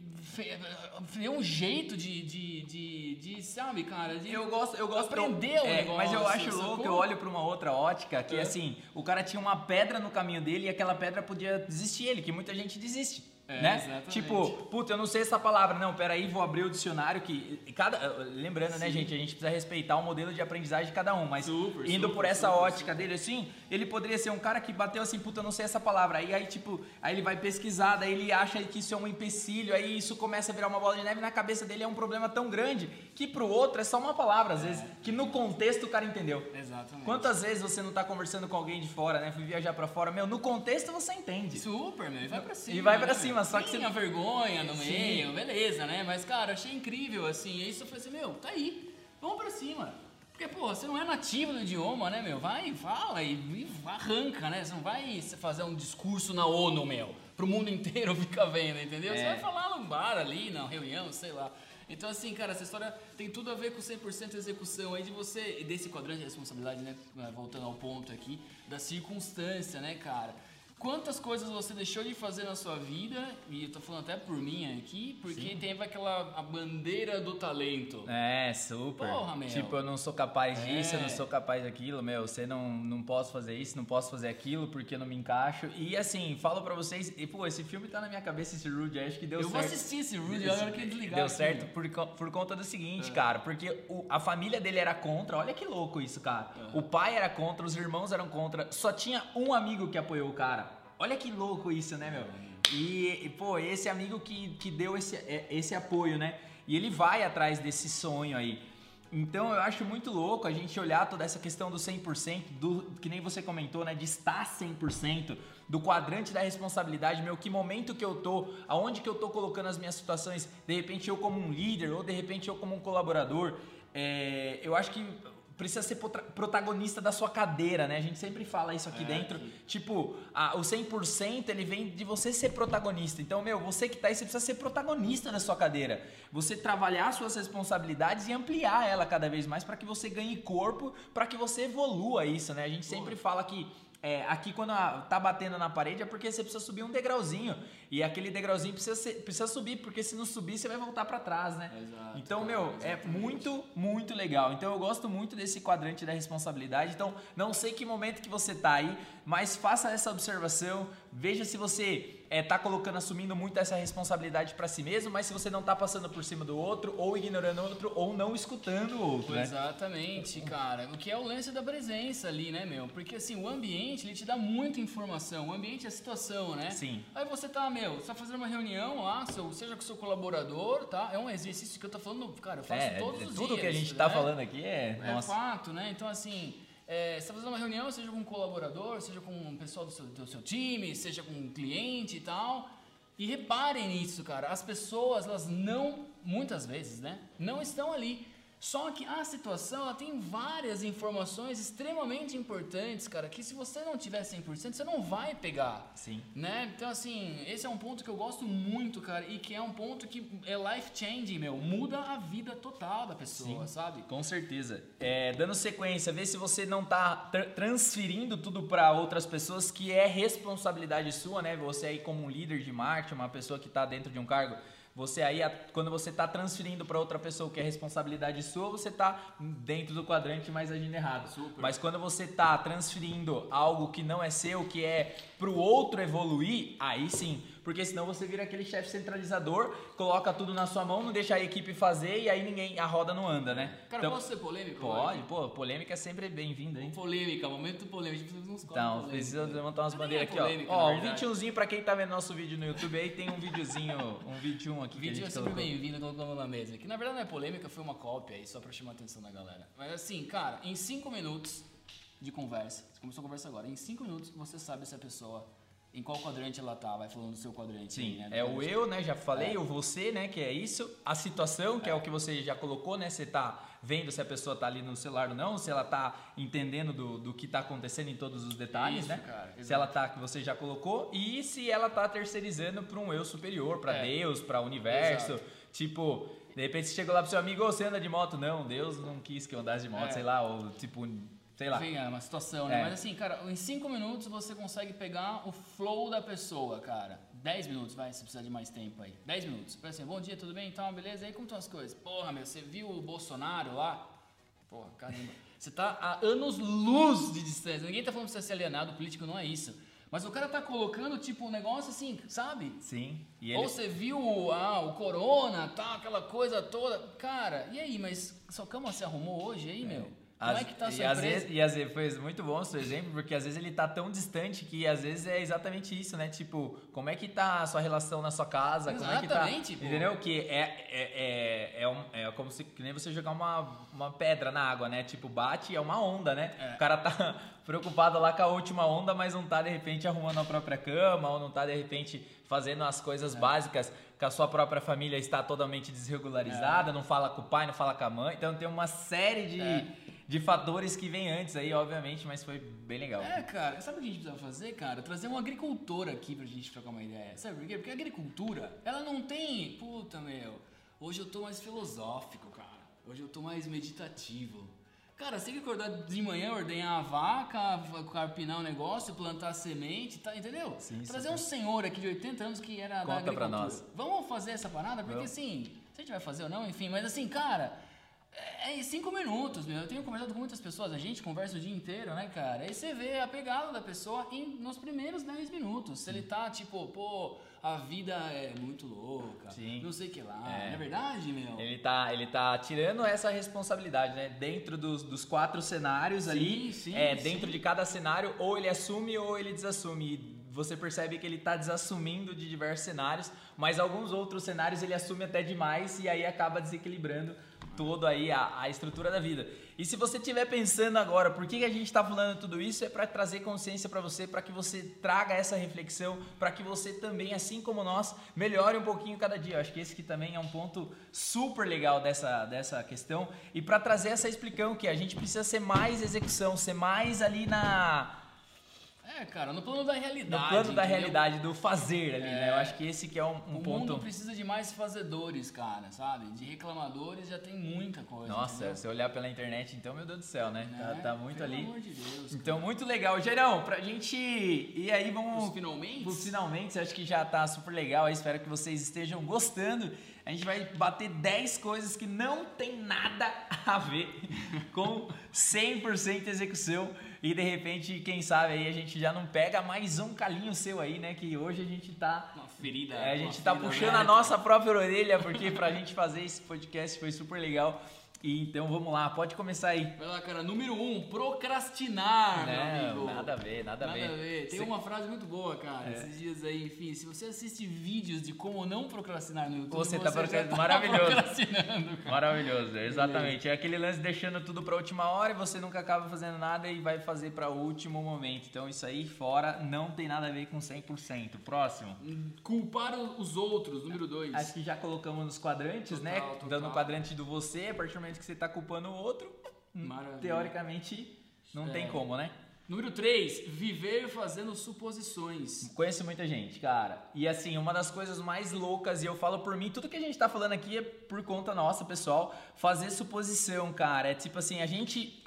Speaker 1: vê um jeito de, de, de, de, sabe, cara, de
Speaker 2: eu gosto, eu gosto
Speaker 1: aprender o
Speaker 2: é,
Speaker 1: negócio.
Speaker 2: Mas eu acho louco, eu olho para uma outra ótica que é. assim, o cara tinha uma pedra no caminho dele e aquela pedra podia desistir ele, que muita gente desiste. É, né? Exatamente. Tipo, puta, eu não sei essa palavra. Não, peraí, vou abrir o dicionário que. Cada, lembrando, né, Sim. né, gente, a gente precisa respeitar o modelo de aprendizagem de cada um. Mas super, indo super, por essa super, ótica dele assim, ele poderia ser um cara que bateu assim, puta, eu não sei essa palavra. Aí, aí, tipo, aí ele vai pesquisar, daí ele acha que isso é um empecilho, aí isso começa a virar uma bola de neve na cabeça dele é um problema tão grande que pro outro é só uma palavra, às vezes, é. que no contexto o cara entendeu.
Speaker 1: Exatamente.
Speaker 2: Quantas vezes você não tá conversando com alguém de fora, né? Fui viajar para fora, meu, no contexto você entende.
Speaker 1: Super, meu, e vai pra cima.
Speaker 2: E vai pra né, cima, só que
Speaker 1: você vergonha no meio, beleza, né? Mas, cara, achei incrível, assim. E aí eu falei assim, meu, tá aí, vamos pra cima. Porque, pô, você não é nativo do idioma, né, meu? Vai, fala e, e arranca, né? Você não vai fazer um discurso na ONU, meu, pro mundo inteiro ficar vendo, entendeu? É. Você vai falar num bar ali, na reunião, sei lá. Então, assim, cara, essa história tem tudo a ver com 100% execução aí de você, desse quadrante de responsabilidade, né? Voltando ao ponto aqui, da circunstância, né, cara? Quantas coisas você deixou de fazer na sua vida, e eu tô falando até por mim aqui, porque Sim. teve aquela a bandeira do talento.
Speaker 2: É, super.
Speaker 1: Porra, meu.
Speaker 2: Tipo, eu não sou capaz é. disso, eu não sou capaz daquilo, meu, você não, não posso fazer isso, não posso fazer aquilo porque eu não me encaixo. E assim, falo pra vocês, e pô, esse filme tá na minha cabeça, esse Rude, acho que deu
Speaker 1: eu
Speaker 2: certo.
Speaker 1: Eu vou assistir esse Rude, agora que desligar.
Speaker 2: Deu certo por, por conta do seguinte, é. cara, porque o, a família dele era contra, olha que louco isso, cara. É. O pai era contra, os irmãos eram contra, só tinha um amigo que apoiou o cara. Olha que louco isso, né, meu? E, pô, esse amigo que, que deu esse, é, esse apoio, né? E ele vai atrás desse sonho aí. Então eu acho muito louco a gente olhar toda essa questão do 100%, do que nem você comentou, né, de estar 100%, do quadrante da responsabilidade, meu, que momento que eu tô, aonde que eu tô colocando as minhas situações, de repente eu como um líder ou de repente eu como um colaborador. É, eu acho que precisa ser protagonista da sua cadeira, né? A gente sempre fala isso aqui é, dentro. Aqui. Tipo, a, o 100% ele vem de você ser protagonista. Então, meu, você que tá aí, você precisa ser protagonista da sua cadeira. Você trabalhar suas responsabilidades e ampliar ela cada vez mais para que você ganhe corpo, para que você evolua isso, né? A gente sempre fala que é, aqui quando a, tá batendo na parede é porque você precisa subir um degrauzinho. E aquele degrauzinho precisa, ser, precisa subir, porque se não subir, você vai voltar para trás, né? Exato, então, meu, é muito, muito legal. Então eu gosto muito desse quadrante da responsabilidade. Então, não sei que momento que você tá aí, mas faça essa observação, veja se você é, tá colocando, assumindo muito essa responsabilidade para si mesmo, mas se você não tá passando por cima do outro, ou ignorando o outro, ou não escutando o outro. Né?
Speaker 1: Exatamente, cara. O que é o lance da presença ali, né, meu? Porque assim, o ambiente, ele te dá muita informação. O ambiente é a situação, né?
Speaker 2: Sim.
Speaker 1: Aí você tá, meu, você tá fazendo uma reunião lá, seu, seja com o seu colaborador, tá? É um exercício que eu tô falando, cara, eu faço
Speaker 2: é,
Speaker 1: todos
Speaker 2: é,
Speaker 1: os
Speaker 2: tudo
Speaker 1: dias.
Speaker 2: Tudo que a gente tá né? falando aqui é.
Speaker 1: É nossa. fato, né? Então, assim é, você está fazendo uma reunião, seja com um colaborador, seja com um pessoal do seu, do seu time, seja com um cliente e tal. E reparem nisso, cara. As pessoas, elas não, muitas vezes, né? Não estão ali só que a situação ela tem várias informações extremamente importantes, cara, que se você não tiver 100%, você não vai pegar.
Speaker 2: Sim.
Speaker 1: Né? Então, assim, esse é um ponto que eu gosto muito, cara, e que é um ponto que é life changing, meu. Muda a vida total da pessoa,
Speaker 2: Sim,
Speaker 1: sabe?
Speaker 2: Com certeza. É, dando sequência, vê se você não tá tra transferindo tudo para outras pessoas que é responsabilidade sua, né? Você aí como um líder de marketing, uma pessoa que tá dentro de um cargo você aí, quando você está transferindo para outra pessoa que é responsabilidade sua, você está dentro do quadrante mais agindo errado.
Speaker 1: Super.
Speaker 2: Mas quando você está transferindo algo que não é seu, que é para o outro evoluir, aí sim. Porque senão você vira aquele chefe centralizador, coloca tudo na sua mão, não deixa a equipe fazer e aí ninguém, a roda não anda, né?
Speaker 1: Cara,
Speaker 2: então,
Speaker 1: posso ser polêmico?
Speaker 2: Pode, pô, polêmica é sempre bem-vinda, hein?
Speaker 1: Polêmica, momento polêmico. A gente precisa uns
Speaker 2: Então, precisa levantar umas
Speaker 1: Mas
Speaker 2: bandeiras
Speaker 1: é
Speaker 2: aqui,
Speaker 1: polêmica,
Speaker 2: ó. Ó, um
Speaker 1: verdade.
Speaker 2: 21zinho pra quem tá vendo nosso vídeo no YouTube aí, tem um videozinho, um vídeo aqui
Speaker 1: vídeo é sempre bem-vindo colocamos na mesa. Que na verdade não é polêmica, foi uma cópia aí, só pra chamar a atenção da galera. Mas assim, cara, em 5 minutos de conversa, você começou a conversa agora, em 5 minutos você sabe se a pessoa, em qual quadrante ela tá, vai falando do seu quadrante. aí,
Speaker 2: Sim,
Speaker 1: né?
Speaker 2: é o eu, né? Já falei,
Speaker 1: É.
Speaker 2: o você, né? Que é isso. A situação, que é. o que você já colocou, né? Você tá vendo se a pessoa tá ali no celular ou não, se ela tá entendendo do, do que tá acontecendo em todos os detalhes,
Speaker 1: Isso,
Speaker 2: né?
Speaker 1: cara,
Speaker 2: se ela tá, que você já colocou, e se ela tá terceirizando para um eu superior, para
Speaker 1: É.
Speaker 2: Deus, para o universo.
Speaker 1: Exato.
Speaker 2: Tipo, de repente você chegou lá pro seu amigo, ô, você anda de moto? Não, Deus não quis que eu andasse de moto,
Speaker 1: É.
Speaker 2: sei lá, ou tipo, sei lá.
Speaker 1: Vem, é uma situação, né?
Speaker 2: É.
Speaker 1: Mas assim, cara, em 5 minutos você consegue pegar o flow da pessoa, cara. 10 minutos, vai, se precisar de mais tempo aí. 10 minutos. Parece assim, bom dia, tudo bem? Então, beleza? E aí, como estão as coisas? Porra, meu, você viu o Bolsonaro lá? Porra, caramba. Você tá a anos luz de distância. Ninguém tá falando pra você ser alienado, político não é isso. Mas o cara tá colocando, tipo, um negócio assim, sabe?
Speaker 2: Sim. E
Speaker 1: Ou
Speaker 2: ele,
Speaker 1: você viu ah, o corona, tá, aquela coisa toda. Cara, e aí, mas sua cama se arrumou hoje aí, meu? Como
Speaker 2: Às-
Speaker 1: é que tá a
Speaker 2: e
Speaker 1: sua
Speaker 2: às
Speaker 1: empresa?
Speaker 2: vezes, e às vezes foi muito bom o seu exemplo, porque às vezes ele tá tão distante que às vezes é exatamente isso, né? Tipo, como é que tá a sua relação na sua casa? Como é que tá.
Speaker 1: Exatamente, pô.
Speaker 2: Entendeu? Que é, é, é, é, um- é como se nem você jogar uma, uma pedra na água, né? Tipo, bate é uma onda, né?
Speaker 1: É.
Speaker 2: O cara tá preocupado lá com a última onda, mas não tá de repente arrumando a própria cama, ou não tá de repente fazendo as coisas
Speaker 1: É.
Speaker 2: básicas que a sua própria família está totalmente desregularizada, não fala com o pai, não fala com a mãe. Então tem uma série de,
Speaker 1: É.
Speaker 2: de fatores que vem antes aí, obviamente, mas foi bem legal.
Speaker 1: É, cara, sabe o que a gente precisa fazer, cara? Trazer um agricultor aqui pra gente trocar uma ideia. Sabe por quê? Porque a agricultura, ela não tem. Puta, meu. Hoje eu tô mais filosófico, cara. Hoje eu tô mais meditativo. Cara, você tem que acordar de manhã, ordenhar a vaca, carpinar o negócio, plantar semente, tá? Entendeu?
Speaker 2: Sim, sim,
Speaker 1: Trazer um senhor aqui de 80 anos que era da
Speaker 2: Conta pra
Speaker 1: agricultura.
Speaker 2: nós.
Speaker 1: Vamos fazer essa parada? Porque
Speaker 2: Vamos.
Speaker 1: assim, se a gente vai fazer ou não, enfim, mas assim, cara. É em cinco minutos, meu. Eu tenho conversado com muitas pessoas, a gente conversa o dia inteiro, né, cara? Aí você vê a pegada da pessoa em, nos primeiros 10 minutos. Se ele tá tipo, pô, a vida é muito louca,
Speaker 2: Sim.
Speaker 1: não sei o que lá.
Speaker 2: É.
Speaker 1: Não é verdade, meu?
Speaker 2: Ele tá, ele tá tirando essa responsabilidade, né? Dentro dos, dos quatro cenários ali,
Speaker 1: sim,
Speaker 2: é,
Speaker 1: sim.
Speaker 2: dentro de cada cenário, ou ele assume ou ele desassume. E você percebe que ele tá desassumindo de diversos cenários, mas alguns outros cenários ele assume até demais e aí acaba desequilibrando todo aí a, a estrutura da vida. E se você estiver pensando agora, por que, que a gente está falando tudo isso? É para trazer consciência para você, para que você traga essa reflexão, para que você também, assim como nós, melhore um pouquinho cada dia. Eu acho que esse que também é um ponto super legal dessa, dessa questão. E para trazer essa explicação que a gente precisa ser mais execução, ser mais ali na
Speaker 1: É, cara, no plano da realidade.
Speaker 2: no plano da
Speaker 1: entendeu?
Speaker 2: realidade, do fazer ali, né?
Speaker 1: É.
Speaker 2: Eu acho que esse que é um, um
Speaker 1: O
Speaker 2: ponto.
Speaker 1: mundo precisa de mais fazedores, cara, sabe? De reclamadores já tem muita coisa.
Speaker 2: Nossa,
Speaker 1: entendeu?
Speaker 2: se eu olhar pela internet, então, meu Deus do céu, né? Tá,
Speaker 1: Né?
Speaker 2: tá muito
Speaker 1: Pelo
Speaker 2: ali.
Speaker 1: amor de Deus.
Speaker 2: Então, muito legal. Gerão, pra gente. E aí, vamos.
Speaker 1: Os finalmente?
Speaker 2: Os finalmente, acho que já tá super legal. aí, Espero que vocês estejam gostando. A gente vai bater 10 coisas que não tem nada a ver com 100% execução. E de repente, quem sabe aí a gente já não pega mais um calinho seu aí, né? Que hoje a gente tá.
Speaker 1: Uma ferida.
Speaker 2: É, a gente tá puxando a nossa própria orelha, porque pra gente fazer esse podcast foi super legal. Então vamos lá, pode começar aí.
Speaker 1: Vai lá, cara. Número um, procrastinar, meu
Speaker 2: Não,
Speaker 1: amigo.
Speaker 2: nada a ver, nada a ver.
Speaker 1: Tem
Speaker 2: Você-
Speaker 1: uma frase muito boa, cara. Esses dias aí, enfim, se você assiste vídeos de como não procrastinar no YouTube,
Speaker 2: Você
Speaker 1: você,
Speaker 2: tá procrastinando.
Speaker 1: tá
Speaker 2: Maravilhoso.
Speaker 1: procrastinando, cara.
Speaker 2: Maravilhoso, exatamente. É aquele lance deixando tudo pra última hora e você nunca acaba fazendo nada e vai fazer pra último momento. Então isso aí fora não tem nada a ver com 100%. Próximo.
Speaker 1: Culpar os outros, número dois.
Speaker 2: Acho que já colocamos nos quadrantes, né?
Speaker 1: Total, total.
Speaker 2: Dando o quadrante do você, a partir do momento que você tá culpando o outro,
Speaker 1: Maravilha.
Speaker 2: teoricamente não
Speaker 1: É.
Speaker 2: tem como, né?
Speaker 1: Número 3, viver fazendo suposições.
Speaker 2: Conheço muita gente, cara. E assim, uma das coisas mais loucas, e eu falo por mim, tudo que a gente tá falando aqui é por conta nossa, pessoal. Fazer suposição, cara. É tipo assim, a gente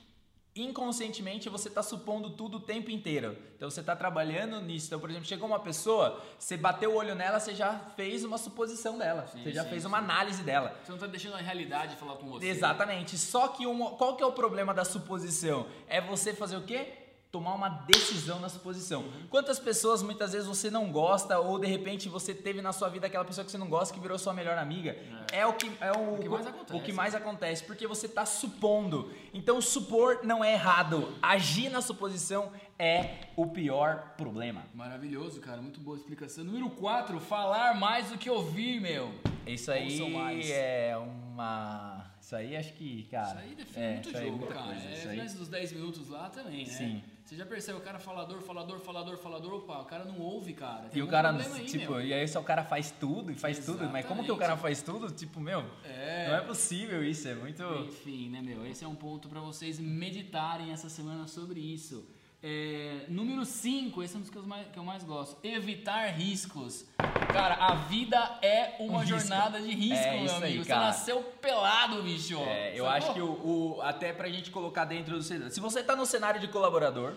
Speaker 2: inconscientemente você tá supondo tudo o tempo inteiro. Então você tá trabalhando nisso. Então, por exemplo, chegou uma pessoa, você bateu o olho nela, você já fez uma suposição dela.
Speaker 1: Sim,
Speaker 2: você já
Speaker 1: sim,
Speaker 2: fez
Speaker 1: sim.
Speaker 2: uma análise dela.
Speaker 1: Você não tá deixando a realidade falar com você.
Speaker 2: Exatamente. Só que uma- qual que é o problema da suposição? É você fazer o quê? Tomar uma decisão na sua posição. Quantas pessoas muitas vezes você não gosta ou de repente você teve na sua vida aquela pessoa que você não gosta que virou sua melhor amiga? É, o que é o,
Speaker 1: O que mais acontece.
Speaker 2: o que mais acontece, porque você está supondo. Então supor não é errado. Agir na suposição é o pior problema.
Speaker 1: Maravilhoso, cara. Muito boa explicação. Número 4, falar mais do que ouvir, meu.
Speaker 2: Isso aí
Speaker 1: mais.
Speaker 2: é uma isso aí acho que, cara,
Speaker 1: Isso aí define
Speaker 2: é,
Speaker 1: muito
Speaker 2: aí
Speaker 1: jogo, cara.
Speaker 2: coisa,
Speaker 1: é,
Speaker 2: isso aí.
Speaker 1: dos 10 minutos lá também, né?
Speaker 2: Sim.
Speaker 1: Você já percebe o cara falador, falador, falador, falador, opa, o cara não ouve, cara. Tem
Speaker 2: E o cara,
Speaker 1: aí,
Speaker 2: tipo,
Speaker 1: meu.
Speaker 2: e aí só o cara faz tudo e faz tudo, mas como que o cara faz tudo? Tipo, meu,
Speaker 1: É.
Speaker 2: não é possível isso, é muito...
Speaker 1: Enfim, né, meu? Esse é um ponto pra vocês meditarem essa semana sobre isso. É, número 5, esse é um dos que eu, mais, que eu mais gosto. Evitar riscos. Cara, a vida é uma
Speaker 2: Um
Speaker 1: jornada de risco,
Speaker 2: É
Speaker 1: meu
Speaker 2: isso aí,
Speaker 1: amigo. Você nasceu pelado, bicho.
Speaker 2: É, eu
Speaker 1: Sacou?
Speaker 2: acho que o, o- até pra gente colocar dentro do cenário. Se você tá no cenário de colaborador,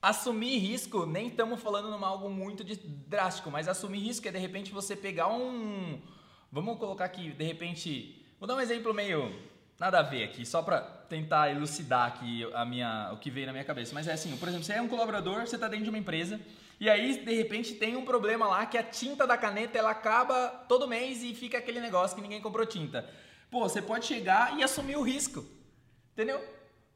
Speaker 2: assumir risco, nem estamos falando numa algo muito de- drástico, mas assumir risco é de repente você pegar um. Vamos colocar aqui, de repente. Vou dar um exemplo meio nada a ver aqui, só pra tentar elucidar aqui a minha, o que veio na minha cabeça. Mas é assim, por exemplo, você é um colaborador, você tá dentro de uma empresa. E aí, de repente, tem um problema lá que a tinta da caneta ela acaba todo mês e fica aquele negócio que ninguém comprou tinta. Pô, você pode chegar e assumir o risco. Entendeu?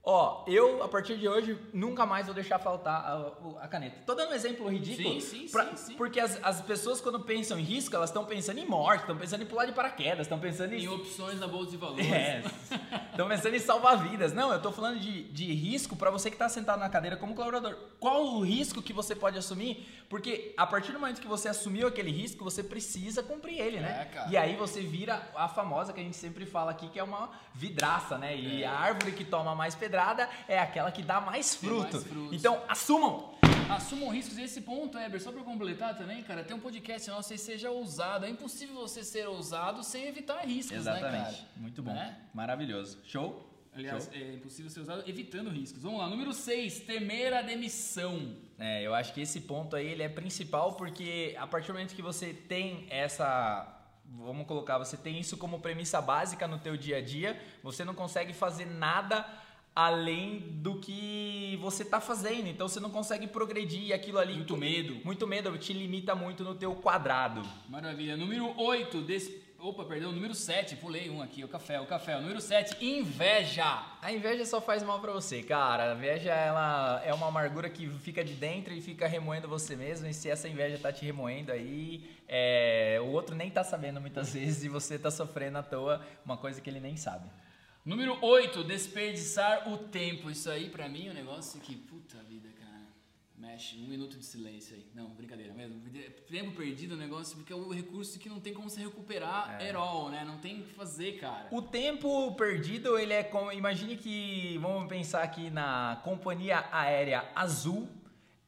Speaker 2: Ó, eu, a partir de hoje, nunca mais vou deixar faltar a, a caneta. Tô dando um exemplo ridículo.
Speaker 1: Sim, sim,
Speaker 2: pra-
Speaker 1: sim, sim.
Speaker 2: Porque as, as pessoas, quando pensam em risco, elas estão pensando em morte, estão pensando em pular de paraquedas, estão pensando
Speaker 1: Em
Speaker 2: em.
Speaker 1: opções na bolsa de valores.
Speaker 2: É, estão pensando em salvar vidas. Não, eu tô falando de, de risco para você que tá sentado na cadeira como colaborador. Qual o risco que você pode assumir? Porque a partir do momento que você assumiu aquele risco, você precisa cumprir ele, né?
Speaker 1: É.
Speaker 2: E aí você vira a famosa que a gente sempre fala aqui, que é uma vidraça, né? E
Speaker 1: É.
Speaker 2: a árvore que toma mais pedrada é aquela que dá mais fruto.
Speaker 1: mais frutos.
Speaker 2: Então, assumam!
Speaker 1: Assumam riscos. E esse ponto, Eber, só pra completar também, cara, tem um podcast nosso e seja ousado. É impossível você ser ousado sem evitar riscos, né, cara?
Speaker 2: Muito bom.
Speaker 1: Né?
Speaker 2: Maravilhoso. Show?
Speaker 1: Aliás,
Speaker 2: Show?
Speaker 1: é impossível ser usado evitando riscos. Vamos lá, número 6, temer a demissão.
Speaker 2: É, eu acho que esse ponto aí ele é principal porque a partir do momento que você tem essa vamos colocar, você tem isso como premissa básica no teu dia a dia, você não consegue fazer nada além do que você tá fazendo. Então você não consegue progredir e aquilo ali
Speaker 1: Muito medo.
Speaker 2: muito medo te limita muito no teu quadrado.
Speaker 1: Maravilha. Número 8, des... opa, perdão, número 7, pulei um aqui, o café, o café. O número 7, inveja.
Speaker 2: A inveja só faz mal pra você, cara. A inveja ela é uma amargura que fica de dentro e fica remoendo você mesmo. E se essa inveja tá te remoendo aí, é, o outro nem tá sabendo muitas vezes e você tá sofrendo à toa uma coisa que ele nem sabe.
Speaker 1: Número 8, desperdiçar o tempo. Isso aí, pra mim, é um negócio que, puta vida, cara. Mexe, um minuto de silêncio aí. Não, brincadeira mesmo. Tempo perdido é um negócio porque é um recurso que não tem como se recuperar at all, né? Não tem o que fazer, cara.
Speaker 2: O tempo perdido, ele é como. Imagine que. Vamos pensar aqui na companhia aérea Azul.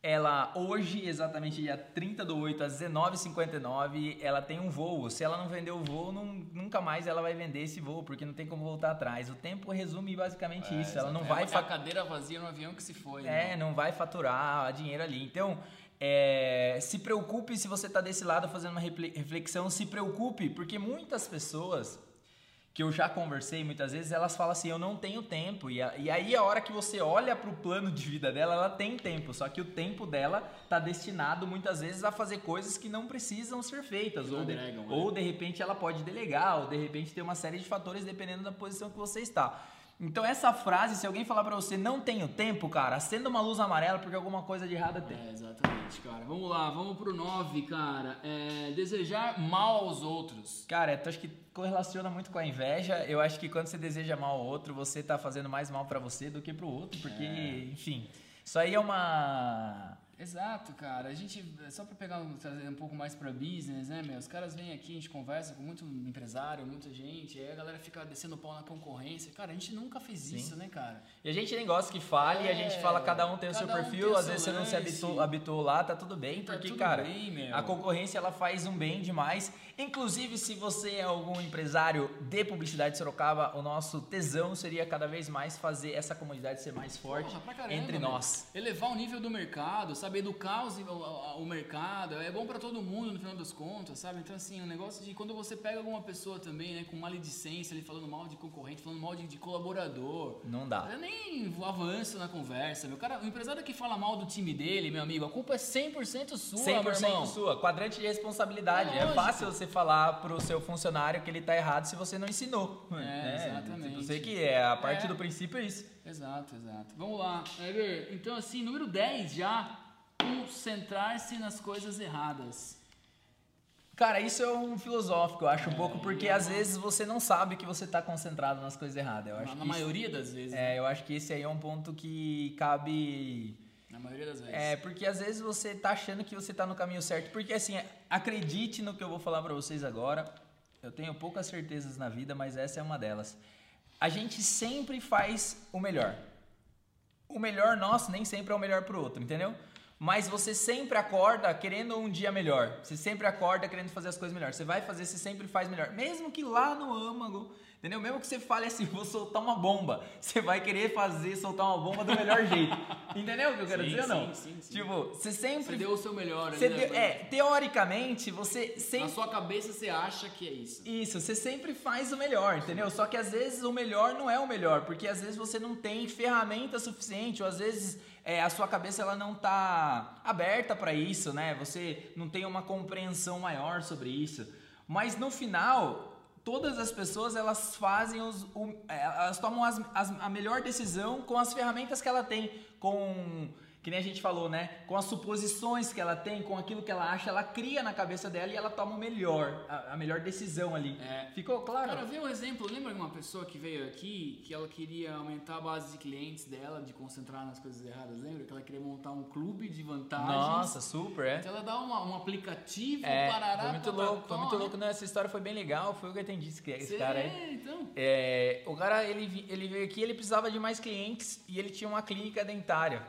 Speaker 2: Ela hoje, exatamente dia 30 do 8 às 19h59, ela tem um voo. Se ela não vender o voo, não- nunca mais ela vai vender esse voo, porque não tem como voltar atrás. O tempo resume basicamente isso. Ela não
Speaker 1: É,
Speaker 2: vai
Speaker 1: é a cadeira vazia no avião que se foi.
Speaker 2: é,
Speaker 1: né?
Speaker 2: não vai faturar dinheiro ali. Então, é, se preocupe se você está desse lado fazendo uma refle- reflexão, se preocupe, porque muitas pessoas que eu já conversei muitas vezes, elas falam assim, eu não tenho tempo. E, a- e aí a hora que você olha para o plano de vida dela, ela tem tempo. Só que o tempo dela está destinado muitas vezes a fazer coisas que não precisam ser feitas. Ou de,
Speaker 1: né?
Speaker 2: ou de repente ela pode delegar, ou de repente tem uma série de fatores dependendo da posição que você está. Então essa frase, se alguém falar pra você não tenho tempo, cara, acenda uma luz amarela porque alguma coisa de errada tem.
Speaker 1: É, exatamente, cara. Vamos lá, vamos pro 9, cara. É, desejar mal aos outros.
Speaker 2: Cara, eu acho que correlaciona muito com a inveja. Eu acho que quando você deseja mal ao outro, você tá fazendo mais mal pra você do que pro outro, porque, enfim, isso aí é uma
Speaker 1: Exato, cara. A gente, só pra pegar um, trazer um pouco mais pra business, né, meu? Os caras vêm aqui, a gente conversa com muito empresário, muita gente, aí a galera fica descendo pau na concorrência. Cara, a gente nunca fez isso, né, cara?
Speaker 2: E a gente nem gosta que fale, a
Speaker 1: É,
Speaker 2: gente fala cada um tem o seu
Speaker 1: cada um
Speaker 2: perfil, às vezes você não se
Speaker 1: lance.
Speaker 2: habituou, lá, tá tudo bem,
Speaker 1: Tá
Speaker 2: porque,
Speaker 1: tudo
Speaker 2: cara,
Speaker 1: bem, meu.
Speaker 2: a concorrência ela faz um bem demais. Inclusive, se você é algum empresário de publicidade de Sorocaba, o nosso tesão seria cada vez mais fazer essa comunidade ser mais forte
Speaker 1: Porra, caramba,
Speaker 2: entre
Speaker 1: meu.
Speaker 2: nós.
Speaker 1: Elevar o nível do mercado, sabe? Educar os, o, o, mercado, é bom para todo mundo no final das contas, sabe? Então, assim, o negócio de quando você pega alguma pessoa também, né, com maledicência, ele falando mal de concorrente, falando mal de, de colaborador.
Speaker 2: Não dá.
Speaker 1: Eu nem avanço na conversa, meu. Cara, o empresário que fala mal do time dele, meu amigo, a culpa é 100% sua, 100% meu irmão.
Speaker 2: sua. Quadrante de responsabilidade. É, é fácil você falar pro seu funcionário que ele tá errado se você não ensinou.
Speaker 1: É, né? exatamente.
Speaker 2: Você que é, a parte é. do princípio é isso.
Speaker 1: Exato, exato. Vamos lá. Ever, então assim, número 10 já, concentrar-se nas coisas erradas.
Speaker 2: Cara, isso é um filosófico, eu acho, um pouco, porque às vezes você não sabe que você está concentrado nas coisas erradas. Eu acho
Speaker 1: na,
Speaker 2: na
Speaker 1: maioria das vezes.
Speaker 2: É, né? eu acho que esse aí é um ponto que cabe.
Speaker 1: Na maioria das vezes.
Speaker 2: É, porque às vezes você está achando que você está no caminho certo. Porque assim, acredite no que eu vou falar para vocês agora. Eu tenho poucas certezas na vida, mas essa é uma delas a gente sempre faz o melhor. O melhor nosso nem sempre é o melhor pro outro, entendeu? Mas você sempre acorda querendo um dia melhor. Você sempre acorda querendo fazer as coisas melhor. Você vai fazer, você sempre faz melhor. Mesmo que lá no âmago Entendeu? Mesmo que você fale assim, vou soltar uma bomba, você vai querer fazer, soltar uma bomba do melhor jeito. Entendeu o que eu quero
Speaker 1: sim,
Speaker 2: dizer ou não?
Speaker 1: Sim, sim, sim.
Speaker 2: Tipo, você sempre. Você
Speaker 1: deu o seu melhor
Speaker 2: ali, né? deu... É, teoricamente, você sempre.
Speaker 1: Na sua cabeça você acha que é isso.
Speaker 2: Isso, você sempre faz o melhor, entendeu? Só que às vezes o melhor não é o melhor, porque às vezes você não tem ferramenta suficiente, ou às vezes é, a sua cabeça ela não tá aberta para isso, né? Você não tem uma compreensão maior sobre isso. Mas no final, todas as pessoas elas fazem os, o, é, elas tomam as, as, a melhor decisão com as ferramentas que ela tem, com que nem a gente falou, né? Com as suposições que ela tem, com aquilo que ela acha, ela cria na cabeça dela e ela toma o melhor, a, a melhor decisão ali. É. Ficou claro?
Speaker 1: Cara, vê um exemplo. Lembra de uma pessoa que veio aqui que ela queria aumentar a base de clientes dela, de concentrar nas coisas erradas? Lembra que ela queria montar um clube de vantagens?
Speaker 2: Nossa, super, é.
Speaker 1: Então ela dá uma, um aplicativo,
Speaker 2: é,
Speaker 1: parará,
Speaker 2: Foi muito louco, foi muito louco. Não, essa história foi bem legal. Foi o que eu entendi esse, esse cara aí.
Speaker 1: É, então.
Speaker 2: É, o cara, ele, ele veio aqui, ele precisava de mais clientes e ele tinha uma clínica dentária.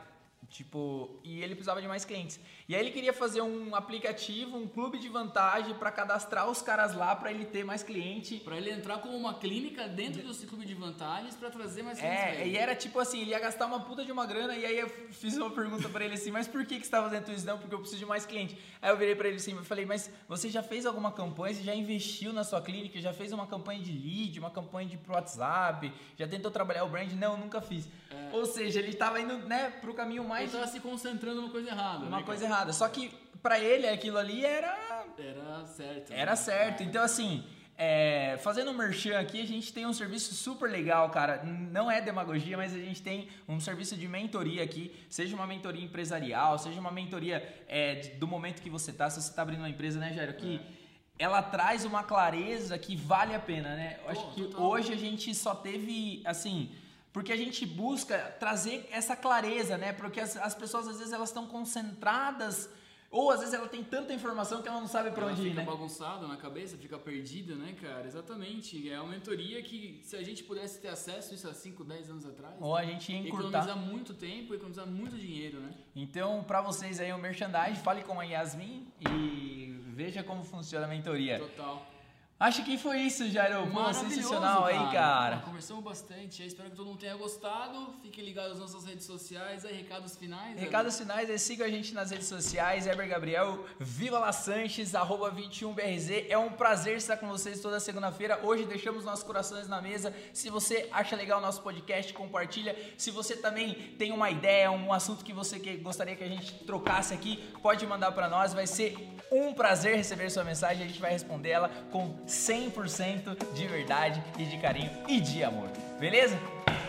Speaker 2: Tipo, e ele precisava de mais clientes. E aí ele queria fazer um aplicativo, um clube de vantagem para cadastrar os caras lá para ele ter mais cliente.
Speaker 1: Para ele entrar como uma clínica dentro desse clube de vantagens para trazer mais
Speaker 2: clientes. É, e era tipo assim, ele ia gastar uma puta de uma grana e aí eu fiz uma pergunta para ele assim, mas por que que você tá fazendo isso não? Porque eu preciso de mais cliente. Aí eu virei para ele assim, eu falei, mas você já fez alguma campanha? Você já investiu na sua clínica? Já fez uma campanha de lead, uma campanha de WhatsApp? Já tentou trabalhar o brand? Não, nunca fiz. É. Ou seja, ele estava indo, né, pro caminho mais
Speaker 1: ele tava se concentrando numa coisa errada.
Speaker 2: Uma
Speaker 1: né,
Speaker 2: coisa errada errada. Só que para ele aquilo ali era.
Speaker 1: Era certo.
Speaker 2: Era né? certo. Então, assim, é, fazendo um merchan aqui, a gente tem um serviço super legal, cara. Não é demagogia, mas a gente tem um serviço de mentoria aqui. Seja uma mentoria empresarial, seja uma mentoria é, do momento que você tá. Se você tá abrindo uma empresa, né, Jairo? Que é. ela traz uma clareza que vale a pena, né? Eu acho que hoje a gente só teve, assim porque a gente busca trazer essa clareza, né? Porque as, as pessoas às vezes elas estão concentradas ou às vezes ela tem tanta informação que ela não sabe para onde ir,
Speaker 1: né?
Speaker 2: Fica
Speaker 1: bagunçada na cabeça, fica perdida, né, cara? Exatamente. É uma mentoria que se a gente pudesse ter acesso a isso há 5, 10 anos atrás,
Speaker 2: ou a gente ia encurtar.
Speaker 1: economizar muito tempo, economizar muito dinheiro, né?
Speaker 2: Então, para vocês aí o merchandising, fale com a Yasmin e veja como funciona a mentoria.
Speaker 1: Total.
Speaker 2: Acho que foi isso, Jairo. Pô, sensacional cara. aí, cara.
Speaker 1: Conversamos bastante. Eu espero que todo mundo tenha gostado. Fiquem ligados nas nossas redes sociais. Aí, recados finais.
Speaker 2: Recados finais, é, siga a gente nas redes sociais. Eber Gabriel, Viva La Sanches, arroba 21BRZ. É um prazer estar com vocês toda segunda-feira. Hoje deixamos nossos corações na mesa. Se você acha legal o nosso podcast, compartilha. Se você também tem uma ideia, um assunto que você gostaria que a gente trocasse aqui, pode mandar para nós. Vai ser um prazer receber sua mensagem. A gente vai responder ela com 100% de verdade e de carinho e de amor. Beleza?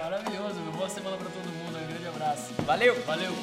Speaker 1: Maravilhoso, meu. Boa semana para todo mundo. Um grande abraço.
Speaker 2: Valeu!
Speaker 1: Valeu!